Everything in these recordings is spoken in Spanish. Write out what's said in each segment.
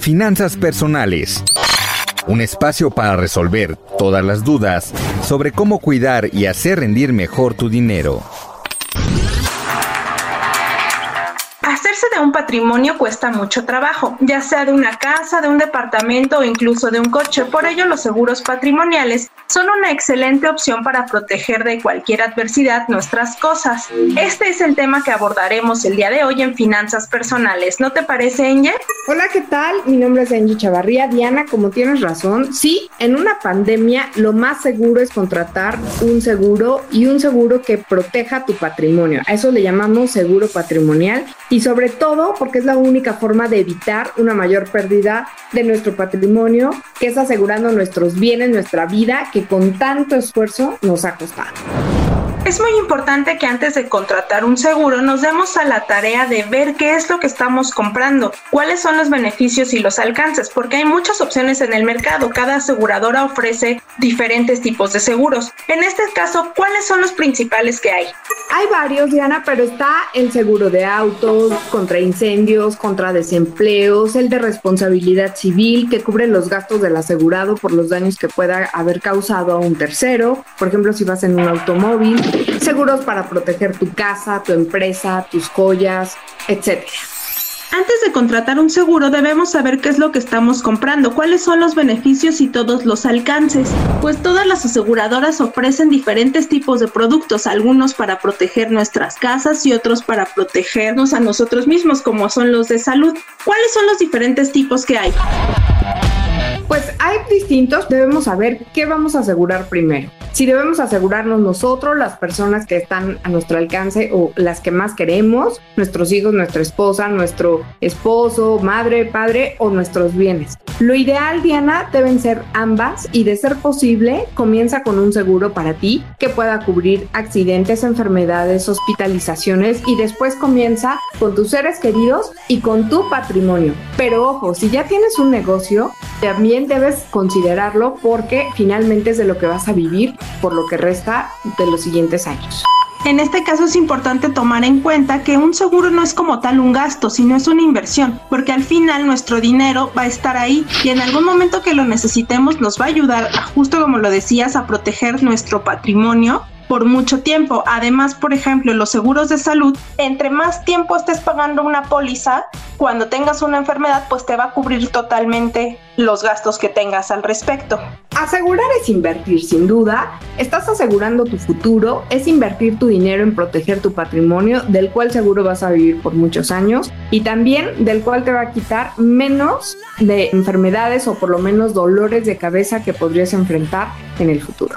Finanzas personales. Un espacio para resolver todas las dudas sobre cómo cuidar y hacer rendir mejor tu dinero. Hacerse de un patrimonio cuesta mucho trabajo, ya sea de una casa, de un departamento o incluso de un coche. Por ello, los seguros patrimoniales son una excelente opción para proteger de cualquier adversidad nuestras cosas. Este es el tema que abordaremos el día de hoy en Finanzas Personales. ¿No te parece, Angie? Hola, ¿qué tal? Mi nombre es Angie Chavarría. Diana, como tienes razón, sí, en una pandemia lo más seguro es contratar un seguro y un seguro que proteja tu patrimonio. A eso le llamamos seguro patrimonial y sobre todo porque es la única forma de evitar una mayor pérdida de nuestro patrimonio, que es asegurando nuestros bienes, nuestra vida, que con tanto esfuerzo nos ha costado. Es muy importante que antes de contratar un seguro nos demos a la tarea de ver qué es lo que estamos comprando, cuáles son los beneficios y los alcances, porque hay muchas opciones en el mercado. Cada aseguradora ofrece diferentes tipos de seguros. En este caso, ¿cuáles son los principales que hay? Hay varios, Diana, pero está el seguro de autos, contra incendios, contra desempleos, el de responsabilidad civil, que cubre los gastos del asegurado por los daños que pueda haber causado a un tercero, por ejemplo, si vas en un automóvil, seguros para proteger tu casa, tu empresa, tus joyas, etcétera. Antes de contratar un seguro debemos saber qué es lo que estamos comprando, cuáles son los beneficios y todos los alcances, pues todas las aseguradoras ofrecen diferentes tipos de productos, algunos para proteger nuestras casas y otros para protegernos a nosotros mismos, como son los de salud. ¿Cuáles son los diferentes tipos que hay? Pues hay distintos, debemos saber qué vamos a asegurar primero. Si debemos asegurarnos nosotros, las personas que están a nuestro alcance o las que más queremos, nuestros hijos, nuestra esposa, nuestro esposo, madre, padre o nuestros bienes. Lo ideal, Diana, deben ser ambas y de ser posible, comienza con un seguro para ti que pueda cubrir accidentes, enfermedades, hospitalizaciones y después comienza con tus seres queridos y con tu patrimonio. Pero ojo, si ya tienes un negocio, también debes considerarlo porque finalmente es de lo que vas a vivir por lo que resta de los siguientes años. En este caso es importante tomar en cuenta que un seguro no es como tal un gasto, sino es una inversión, porque al final nuestro dinero va a estar ahí y en algún momento que lo necesitemos nos va a ayudar, justo como lo decías, a proteger nuestro patrimonio por mucho tiempo. Además, por ejemplo, los seguros de salud, entre más tiempo estés pagando una póliza, cuando tengas una enfermedad, pues te va a cubrir totalmente los gastos que tengas al respecto. Asegurar es invertir, sin duda. Estás asegurando tu futuro, es invertir tu dinero en proteger tu patrimonio, del cual seguro vas a vivir por muchos años y también del cual te va a quitar menos de enfermedades o por lo menos dolores de cabeza que podrías enfrentar en el futuro.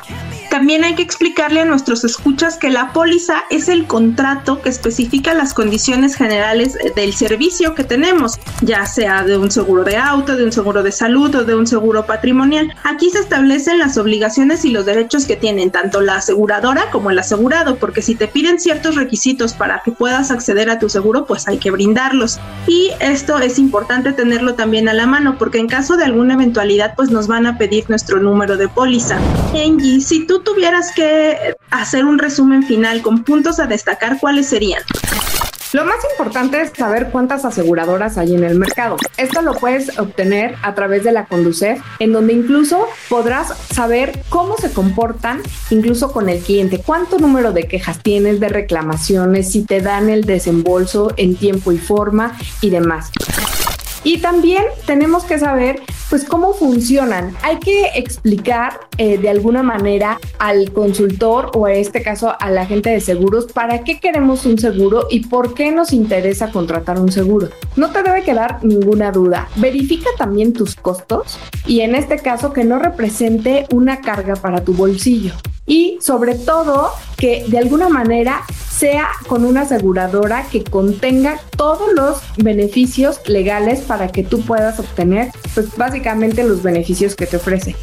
También hay que explicarle a nuestros escuchas que la póliza es el contrato que especifica las condiciones generales del servicio que tenemos, ya sea de un seguro de auto, de un seguro de salud o de un seguro patrimonial. Aquí se establecen las obligaciones y los derechos que tienen tanto la aseguradora como el asegurado, porque si te piden ciertos requisitos para que puedas acceder a tu seguro, pues hay que brindarlos. Y esto es importante tenerlo también a la mano, porque en caso de alguna eventualidad, pues nos van a pedir nuestro número de póliza. Angie, si tú tuvieras que hacer un resumen final con puntos a destacar, ¿cuáles serían? Lo más importante es saber cuántas aseguradoras hay en el mercado. Esto lo puedes obtener a través de la Conducef, en donde incluso podrás saber cómo se comportan incluso con el cliente, cuánto número de quejas tienes, de reclamaciones, si te dan el desembolso en tiempo y forma y demás. Y también tenemos que saber pues cómo funcionan. Hay que explicar eh, de alguna manera al consultor o en este caso al agente de seguros para qué queremos un seguro y por qué nos interesa contratar un seguro. No te debe quedar ninguna duda. Verifica también tus costos y en este caso que no represente una carga para tu bolsillo. Y sobre todo que de alguna manera sea con una aseguradora que contenga todos los beneficios legales para que tú puedas obtener, pues básicamente los beneficios que te ofrece.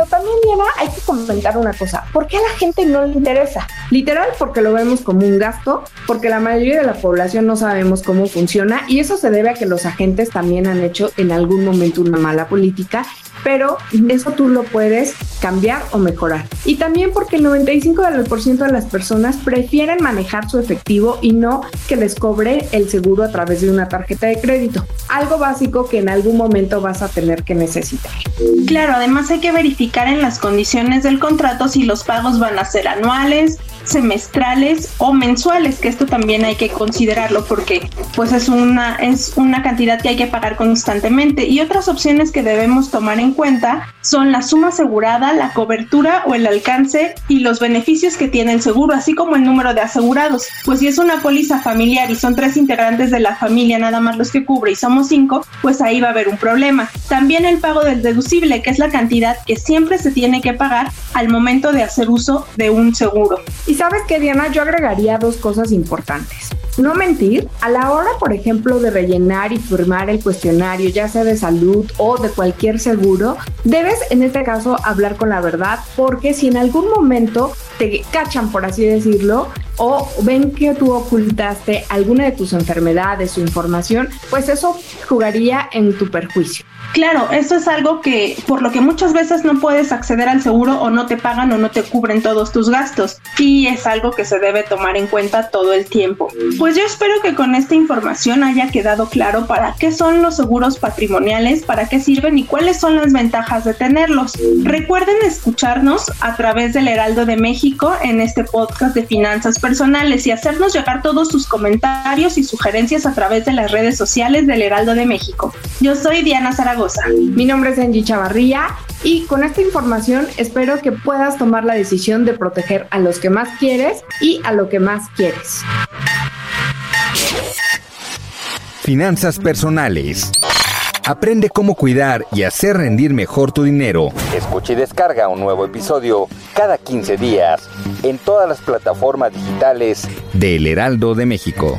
Pero también, Diana, hay que comentar una cosa. ¿Por qué a la gente no le interesa? Literal, porque lo vemos como un gasto, porque la mayoría de la población no sabemos cómo funciona y eso se debe a que los agentes también han hecho en algún momento una mala política pero eso tú lo puedes cambiar o mejorar. Y también porque el 95% de las personas prefieren manejar su efectivo y no que les cobre el seguro a través de una tarjeta de crédito. Algo básico que en algún momento vas a tener que necesitar. Claro, además hay que verificar en las condiciones del contrato si los pagos van a ser anuales, semestrales o mensuales, que esto también hay que considerarlo porque pues es una es una cantidad que hay que pagar constantemente y otras opciones que debemos tomar en cuenta son la suma asegurada, la cobertura o el alcance y los beneficios que tiene el seguro, así como el número de asegurados. Pues si es una póliza familiar y son tres integrantes de la familia nada más los que cubre y somos cinco, pues ahí va a haber un problema. También el pago del deducible, que es la cantidad que siempre se tiene que pagar al momento de hacer uso de un seguro. Y sabes que Diana, yo agregaría dos cosas importantes. No mentir, a la hora, por ejemplo, de rellenar y firmar el cuestionario, ya sea de salud o de cualquier seguro, debes en este caso hablar con la verdad, porque si en algún momento te cachan, por así decirlo, o ven que tú ocultaste alguna de tus enfermedades o información, pues eso jugaría en tu perjuicio. Claro, eso es algo que por lo que muchas veces no puedes acceder al seguro o no te pagan o no te cubren todos tus gastos y es algo que se debe tomar en cuenta todo el tiempo. Pues yo espero que con esta información haya quedado claro para qué son los seguros patrimoniales, para qué sirven y cuáles son las ventajas de tenerlos. Recuerden escucharnos a través del Heraldo de México en este podcast de finanzas personales y hacernos llegar todos sus comentarios y sugerencias a través de las redes sociales del Heraldo de México. Yo soy Diana Zaragoza mi nombre es Angie Chavarría y con esta información espero que puedas tomar la decisión de proteger a los que más quieres y a lo que más quieres. Finanzas personales. Aprende cómo cuidar y hacer rendir mejor tu dinero. Escucha y descarga un nuevo episodio cada 15 días en todas las plataformas digitales de El Heraldo de México.